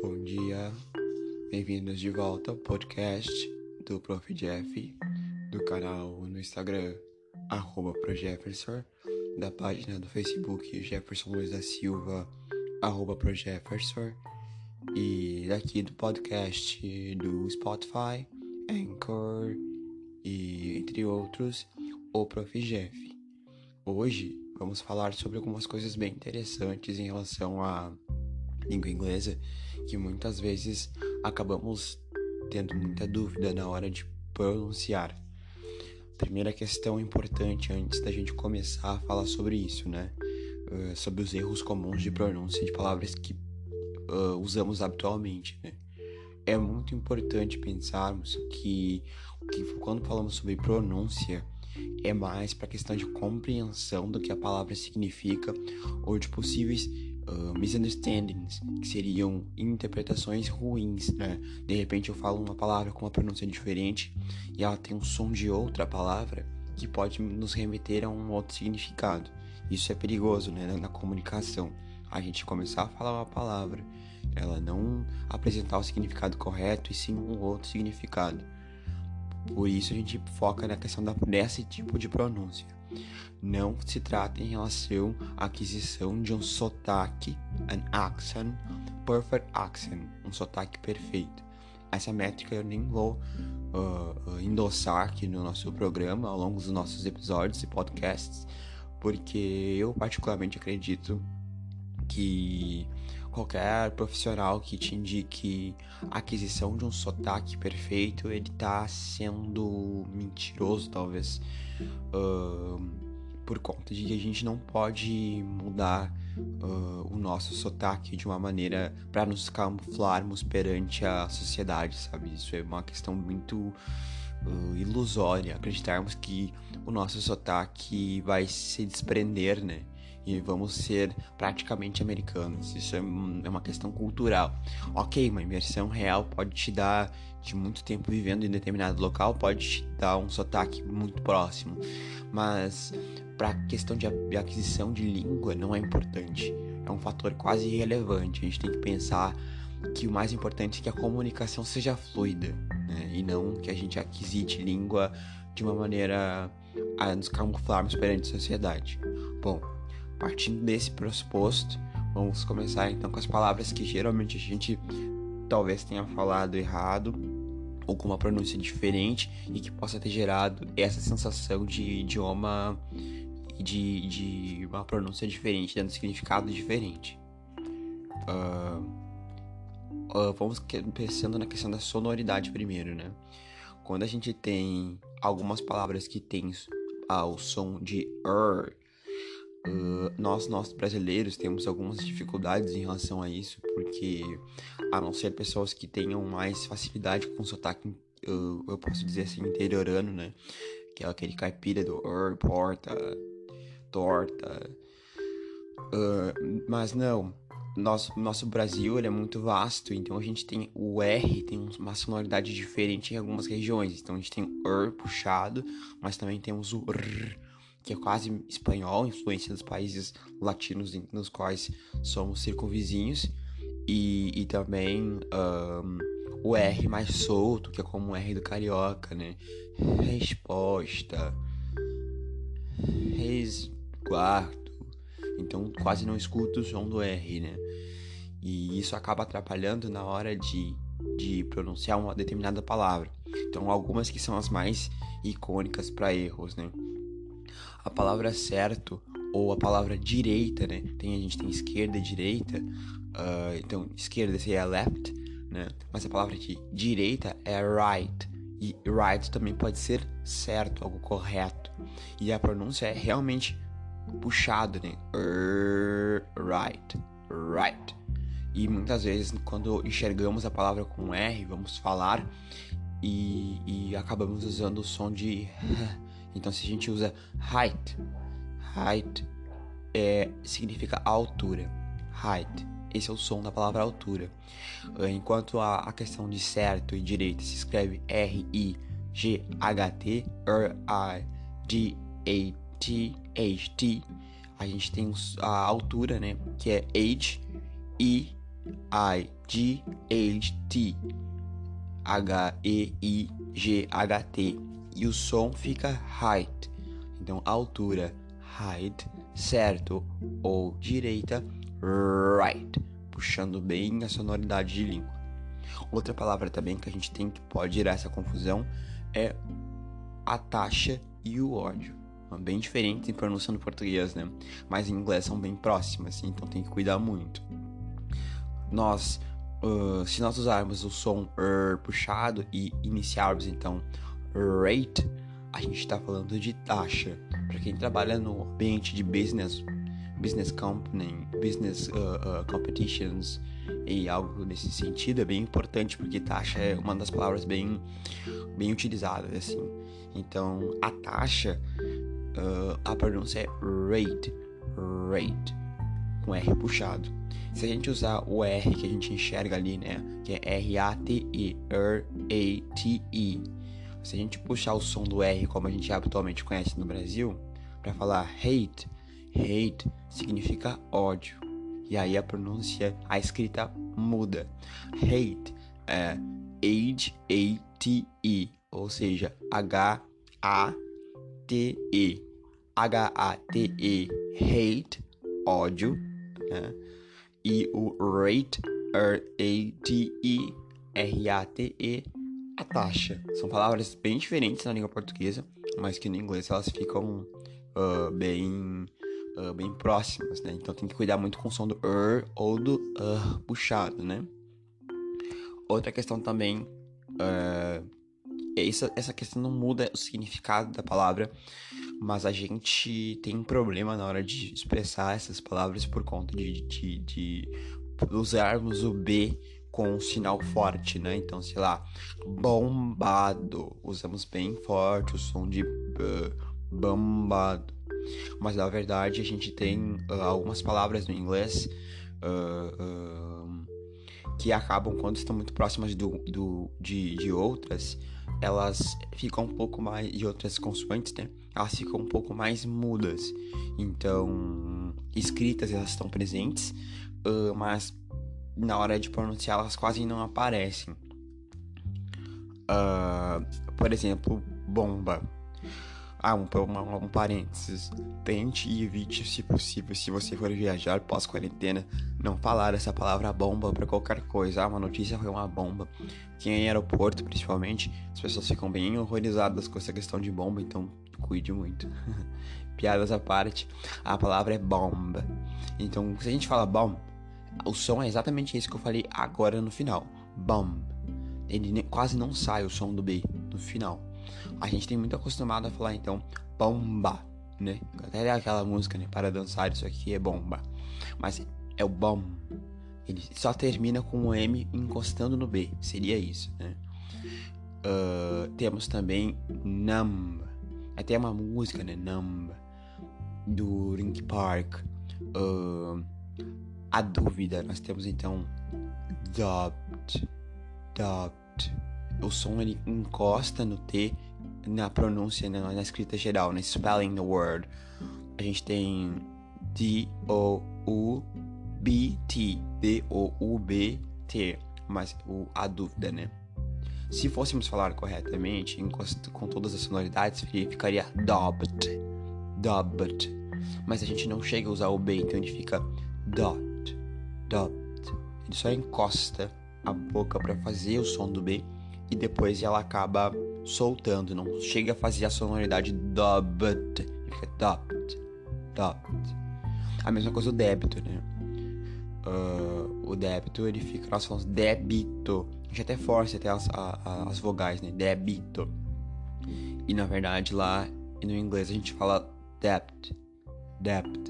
bom dia. Bem-vindos de volta ao podcast do Prof. Jeff, do canal no Instagram, ProJefferson, da página do Facebook Jefferson Luiz da Silva, ProJefferson, e daqui do podcast do Spotify, Anchor e entre outros, o Prof. Jeff. Hoje vamos falar sobre algumas coisas bem interessantes em relação à língua inglesa que muitas vezes acabamos tendo muita dúvida na hora de pronunciar. Primeira questão importante antes da gente começar a falar sobre isso, né? Uh, sobre os erros comuns de pronúncia de palavras que uh, usamos habitualmente, né? É muito importante pensarmos que, que quando falamos sobre pronúncia, é mais para questão de compreensão do que a palavra significa ou de possíveis uh, misunderstandings, que seriam interpretações ruins, né? De repente eu falo uma palavra com uma pronúncia diferente e ela tem um som de outra palavra que pode nos remeter a um outro significado. Isso é perigoso, né? Na comunicação. A gente começar a falar uma palavra, ela não apresentar o significado correto e sim um outro significado. Por isso a gente foca na questão da, desse tipo de pronúncia. Não se trata em relação à aquisição de um sotaque, an accent, perfect accent, um sotaque perfeito. Essa métrica eu nem vou uh, endossar aqui no nosso programa, ao longo dos nossos episódios e podcasts, porque eu particularmente acredito que qualquer profissional que te indique a aquisição de um sotaque perfeito, ele tá sendo mentiroso, talvez, uh, por conta de que a gente não pode mudar uh, o nosso sotaque de uma maneira para nos camuflarmos perante a sociedade, sabe? Isso é uma questão muito uh, ilusória, acreditarmos que o nosso sotaque vai se desprender, né? E vamos ser praticamente americanos. Isso é, é uma questão cultural. Ok, uma imersão real pode te dar, de muito tempo vivendo em determinado local, pode te dar um sotaque muito próximo, mas para questão de aquisição de língua não é importante. É um fator quase irrelevante. A gente tem que pensar que o mais importante é que a comunicação seja fluida né? e não que a gente aquisite língua de uma maneira a nos camuflarmos perante a sociedade. Bom, Partindo desse pressuposto, vamos começar então com as palavras que geralmente a gente talvez tenha falado errado ou com uma pronúncia diferente e que possa ter gerado essa sensação de idioma de, de uma pronúncia diferente, dando significado diferente. Uh, uh, vamos pensando na questão da sonoridade primeiro, né? Quando a gente tem algumas palavras que têm ah, o som de er Uh, nós, nós brasileiros, temos algumas dificuldades em relação a isso, porque a não ser pessoas que tenham mais facilidade com sotaque, uh, eu posso dizer assim, interiorano, né? Que é aquele caipira do er, porta, torta. Uh, mas não, nosso, nosso Brasil ele é muito vasto, então a gente tem o R, tem uma sonoridade diferente em algumas regiões. Então a gente tem o R puxado, mas também temos o R que é quase espanhol, influência dos países latinos nos quais somos circunvizinhos, e, e também um, o R mais solto, que é como o R do carioca, né? Resposta, resguardo, então quase não escuto o som do R, né? E isso acaba atrapalhando na hora de, de pronunciar uma determinada palavra. Então, algumas que são as mais icônicas para erros, né? A palavra certo ou a palavra direita, né? Tem, a gente tem esquerda e direita, uh, então esquerda seria left, né? Mas a palavra de direita é right. E right também pode ser certo, algo correto. E a pronúncia é realmente puxado, né? Right, right. E muitas vezes, quando enxergamos a palavra com R, vamos falar e, e acabamos usando o som de Então, se a gente usa height, height é, significa altura. Height. Esse é o som da palavra altura. Ah, enquanto a, a questão de certo e direito se escreve R-I-G-H-T, R-I-D-A-T-H-T, a gente tem a altura, né? Que é H-I-G-H-T. H-E-I-G-H-T. E o som fica height. Então, altura, height, certo ou direita, right. Puxando bem a sonoridade de língua. Outra palavra também que a gente tem que pode gerar essa confusão é a taxa e o ódio. Bem diferentes em pronúncia no português, né? Mas em inglês são bem próximas, então tem que cuidar muito. Nós, uh, se nós usarmos o som er puxado e iniciarmos então rate, a gente está falando de taxa. Para quem trabalha no ambiente de business, business company, business uh, uh, competitions e algo nesse sentido é bem importante porque taxa é uma das palavras bem bem utilizadas assim. Então a taxa uh, a pronúncia é rate, rate, com R puxado. Se a gente usar o R que a gente enxerga ali, né, que é R-A-T-E, R-A-T-E, se a gente puxar o som do R como a gente habitualmente conhece no Brasil, para falar hate, hate significa ódio. E aí a pronúncia, a escrita muda. Hate é H-A-T-E, ou seja, H-A-T-E. H-A-T-E, hate, ódio, né? E o rate, R-A-T-E, R-A-T-E, a taxa. São palavras bem diferentes na língua portuguesa, mas que no inglês elas ficam uh, bem, uh, bem próximas, né? Então tem que cuidar muito com o som do er ou do uh puxado, né? Outra questão também, uh, essa, essa questão não muda o significado da palavra, mas a gente tem um problema na hora de expressar essas palavras por conta de, de, de usarmos o B com um sinal forte, né? Então, sei lá, bombado, usamos bem forte o som de uh, bombado. Mas na verdade a gente tem uh, algumas palavras no inglês uh, que acabam quando estão muito próximas do, do, de, de outras, elas ficam um pouco mais de outras consoantes, né? elas ficam um pouco mais mudas. Então, escritas elas estão presentes, uh, mas na hora de pronunciar elas quase não aparecem. Uh, por exemplo, bomba. Ah, um, um, um parênteses. Tente e evite, se possível, se você for viajar pós-quarentena, não falar essa palavra bomba para qualquer coisa. Ah, uma notícia foi uma bomba. Quem é em aeroporto, principalmente, as pessoas ficam bem horrorizadas com essa questão de bomba, então cuide muito. Piadas à parte, a palavra é bomba. Então, se a gente fala bomb, o som é exatamente esse que eu falei agora no final. Bomb. Ele quase não sai o som do B no final. A gente tem muito acostumado a falar então bomba, né? Até aquela música, né? Para dançar, isso aqui é bomba. Mas é o bom. Ele só termina com o M encostando no B. Seria isso, né? Uh, temos também numb. Até uma música, né? Numb. Do Link Park. Uh, a dúvida. Nós temos então doubt. Doubt. O som ele encosta no T na pronúncia, né, na escrita geral, na spelling the word. A gente tem D-O-U-B-T. D-O-U-B-T. Mas o, a dúvida, né? Se fôssemos falar corretamente, com todas as sonoridades, ficaria doubt. Doubt. Mas a gente não chega a usar o B, então ele fica dot. Dot. Ele só encosta a boca para fazer o som do B e depois ela acaba soltando, não chega a fazer a sonoridade dubbed, fica dubbed, dubbed. A mesma coisa o débito, né? Uh, o débito ele fica, nós falamos débito, a gente até força até as, a, as vogais, né? Débito. E na verdade lá no inglês a gente fala debt, debt.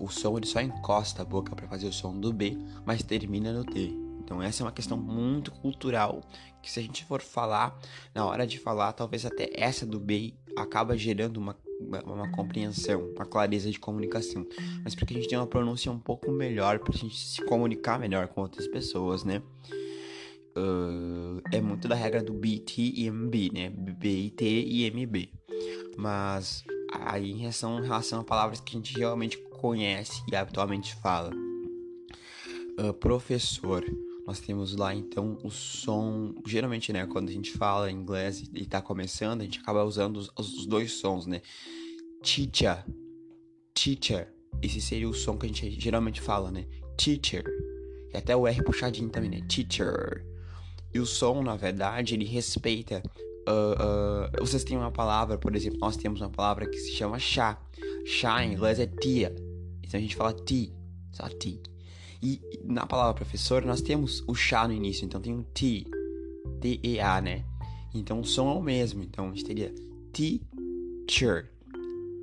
O som ele só encosta a boca para fazer o som do B, mas termina no T. Então essa é uma questão muito cultural que se a gente for falar, na hora de falar, talvez até essa do B acaba gerando uma, uma compreensão, uma clareza de comunicação. Mas para que a gente tenha uma pronúncia um pouco melhor, para a gente se comunicar melhor com outras pessoas, né? Uh, é muito da regra do BT e MB, né? BT e MB. Mas aí em relação, em relação a palavras que a gente realmente conhece e habitualmente fala. uh, professor. Nós temos lá então o som. Geralmente, né, quando a gente fala inglês e tá começando, a gente acaba usando os, os dois sons, né? Teacher, teacher. Esse seria o som que a gente geralmente fala, né? Teacher. E até o R puxadinho também, né? Teacher. E o som, na verdade, ele respeita. Uh, uh, vocês têm uma palavra, por exemplo, nós temos uma palavra que se chama chá. Chá em inglês é tia. Então a gente fala tea, só tea. E na palavra professor nós temos o chá no início, então tem um T, T-E-A, né? Então o som é o mesmo, então a gente teria teacher,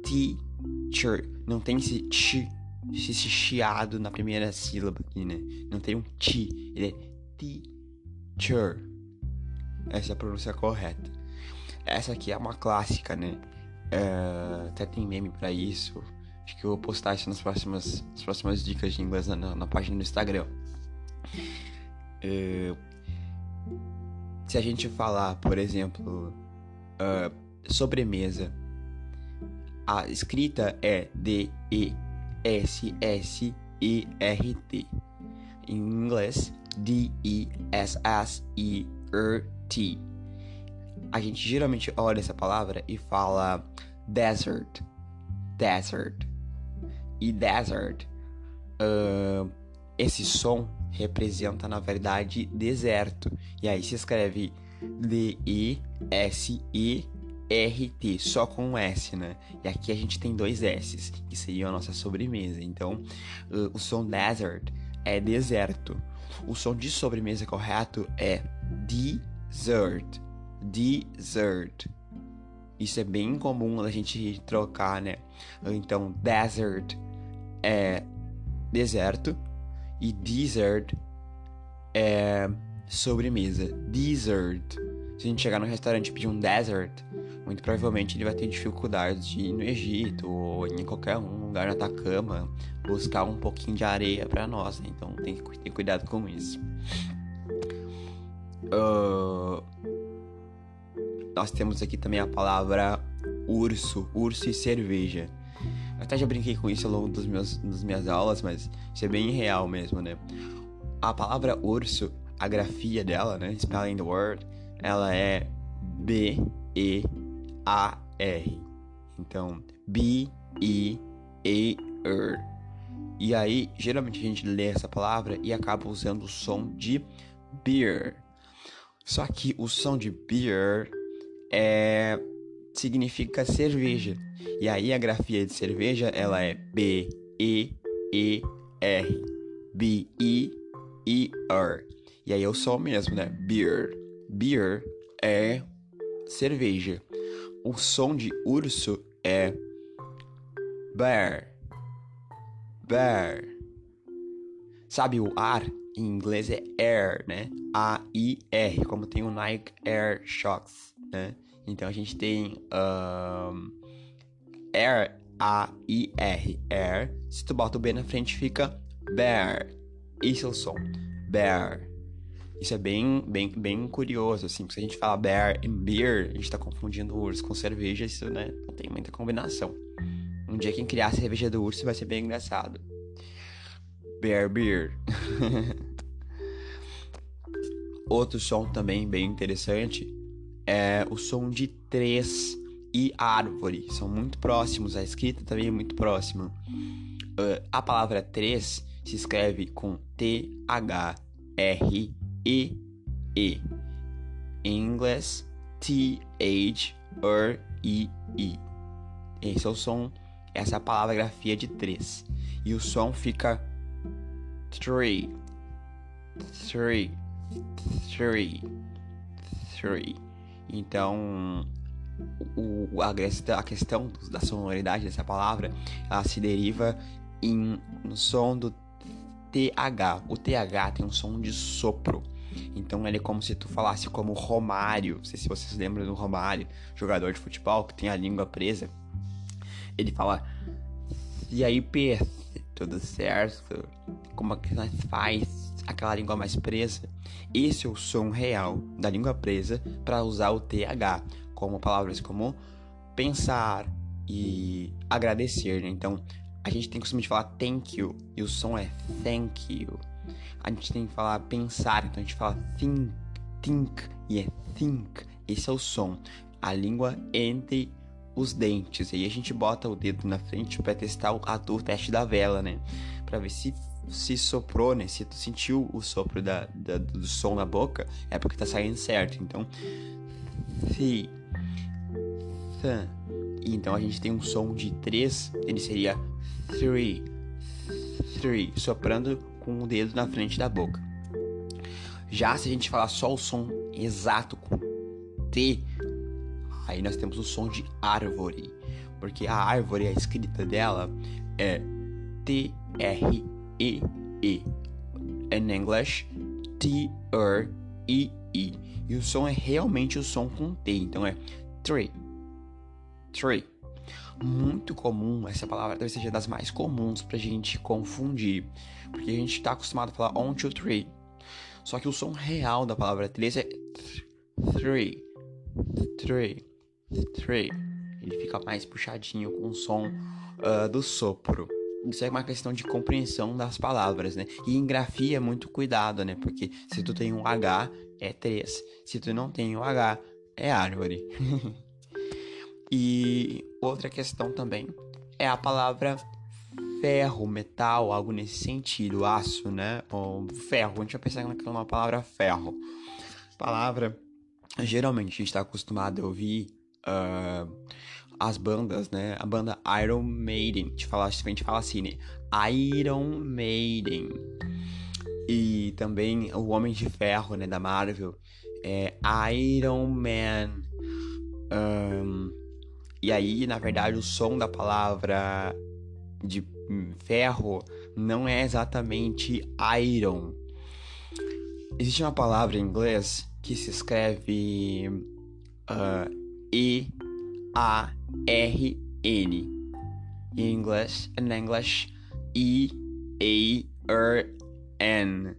teacher. Não tem esse ch, esse chiado na primeira sílaba aqui, né? Não tem um ti, ele é teacher. Essa é a pronúncia correta. Essa aqui é uma clássica, né? É, até tem meme para isso. Acho que eu vou postar isso nas próximas, nas próximas dicas de inglês na, na página do Instagram. Uh, se a gente falar, por exemplo, uh, sobremesa, a escrita é D-E-S-S-E-R-T. Em inglês, D-E-S-S-E-R-T. A gente geralmente olha essa palavra e fala desert. Desert e desert. Uh, esse som representa, na verdade, deserto. E aí se escreve D-E-S-E-R-T, só com um S, né? E aqui a gente tem dois S, que seria a nossa sobremesa. Então, uh, o som desert é deserto. O som de sobremesa correto é dessert. Dessert. Isso é bem comum a gente trocar, né? Então, desert é deserto e dessert é sobremesa. Dessert. Se a gente chegar no restaurante e pedir um dessert, muito provavelmente ele vai ter dificuldade de ir no Egito ou em qualquer um lugar na Atacama buscar um pouquinho de areia para nós. Né? Então tem que ter cuidado com isso. Uh, nós temos aqui também a palavra urso, urso e cerveja. Eu até já brinquei com isso ao longo dos meus, das minhas aulas, mas isso é bem real mesmo, né? A palavra urso, a grafia dela, né? Spelling the word, ela é B-E-A-R. Então, B-E-A-R. E aí, geralmente a gente lê essa palavra e acaba usando o som de beer. Só que o som de beer é significa cerveja. E aí a grafia de cerveja ela é B E E R B E E R. E aí o som mesmo, né? Beer. Beer é cerveja. O som de urso é bear. Bear. Sabe o ar em inglês é air, né? A I R, como tem o Nike Air Shocks, né? Então a gente tem um, Air, A-I-R, Air. Se tu bota o B na frente, fica Bear. Esse é o som. Bear. Isso é bem, bem, bem curioso, assim. Se a gente fala bear e beer, a gente tá confundindo urso com cerveja, isso, né? Não tem muita combinação. Um dia quem criar a cerveja do urso vai ser bem engraçado. Bear beer. Outro som também bem interessante é o som de três e árvore. São muito próximos, a escrita também é muito próxima. Uh, a palavra três se escreve com T-H-R-E-E. -E. Em inglês, T-H-R-E-E. Esse é o som, essa é a palavra grafia de três. E o som fica three, three, three, three. Então, o, a, a questão da sonoridade dessa palavra, ela se deriva em, no som do TH. O TH tem um som de sopro. Então ele é como se tu falasse como Romário. Não sei se vocês lembram do Romário, jogador de futebol que tem a língua presa. Ele fala: E aí, P, tudo certo? Como é que nós faz? Aquela língua mais presa. Esse é o som real da língua presa para usar o TH, como palavras como pensar e agradecer. Né? Então, a gente tem costume de falar thank you e o som é thank you. a gente tem que falar pensar, então a gente fala think, think e é think. Esse é o som. A língua entre os dentes. E aí a gente bota o dedo na frente para testar o, a, o teste da vela, né? Para ver se se soprou, né? Se tu sentiu o sopro da, da, do som na boca, é porque tá saindo certo. Então, si, th. Então a gente tem um som de três, ele seria three, three, soprando com o dedo na frente da boca. Já se a gente falar só o som exato com T, aí nós temos o som de árvore, porque a árvore, a escrita dela é T-R-E-E. In English, T-R-E-E. E o som é realmente o som com T, então é tree, tree. Muito comum, essa palavra talvez seja das mais comuns pra gente confundir, porque a gente tá acostumado a falar on, two, three. Só que o som real da palavra três é three, three, three. Ele fica mais puxadinho com o som uh, do sopro. Isso é uma questão de compreensão das palavras, né? E em grafia, muito cuidado, né? Porque se tu tem um H, é 3. Se tu não tem um H, é árvore. e outra questão também é a palavra ferro, metal, algo nesse sentido, aço, né? Ou ferro, a gente vai pensar naquela palavra ferro. Palavra, geralmente a gente está acostumado a ouvir uh, as bandas, né? A banda Iron Maiden, a gente fala, a gente fala assim, né? Iron Maiden. E também o Homem de Ferro, né? Da Marvel, é Iron Man. Um, e aí, na verdade, o som da palavra de ferro não é exatamente iron. Existe uma palavra em inglês que se escreve uh, E A R N. Em inglês, in English, E A R N.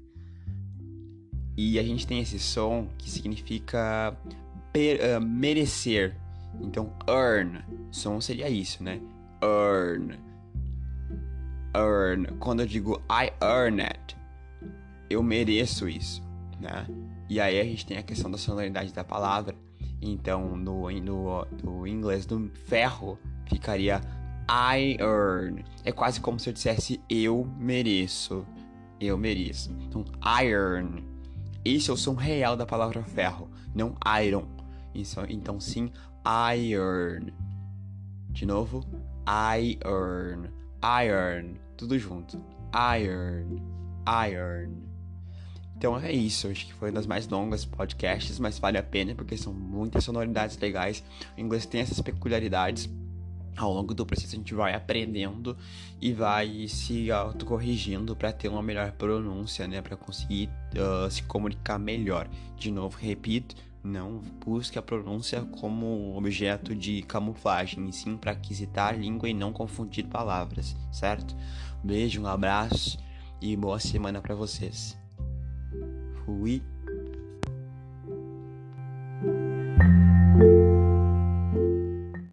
E a gente tem esse som que significa per, uh, merecer. Então, earn. Som seria isso, né? Earn earn, quando eu digo I earn it, eu mereço isso, né? E aí a gente tem a questão da sonoridade da palavra. Então, no, no, no inglês do ferro, ficaria I earn. É quase como se eu dissesse eu mereço. Eu mereço. Então, iron. Esse é o som real da palavra ferro, não iron. Isso, então, sim, iron. De novo, iron. Iron. Tudo junto. Iron. Iron. Então é isso. Acho que foi uma das mais longas podcasts, mas vale a pena porque são muitas sonoridades legais. O inglês tem essas peculiaridades. Ao longo do processo a gente vai aprendendo e vai se autocorrigindo para ter uma melhor pronúncia, né? Para conseguir uh, se comunicar melhor. De novo, repito, não busque a pronúncia como objeto de camuflagem, e sim para aquisitar a língua e não confundir palavras, certo? Beijo, um abraço e boa semana para vocês. oui.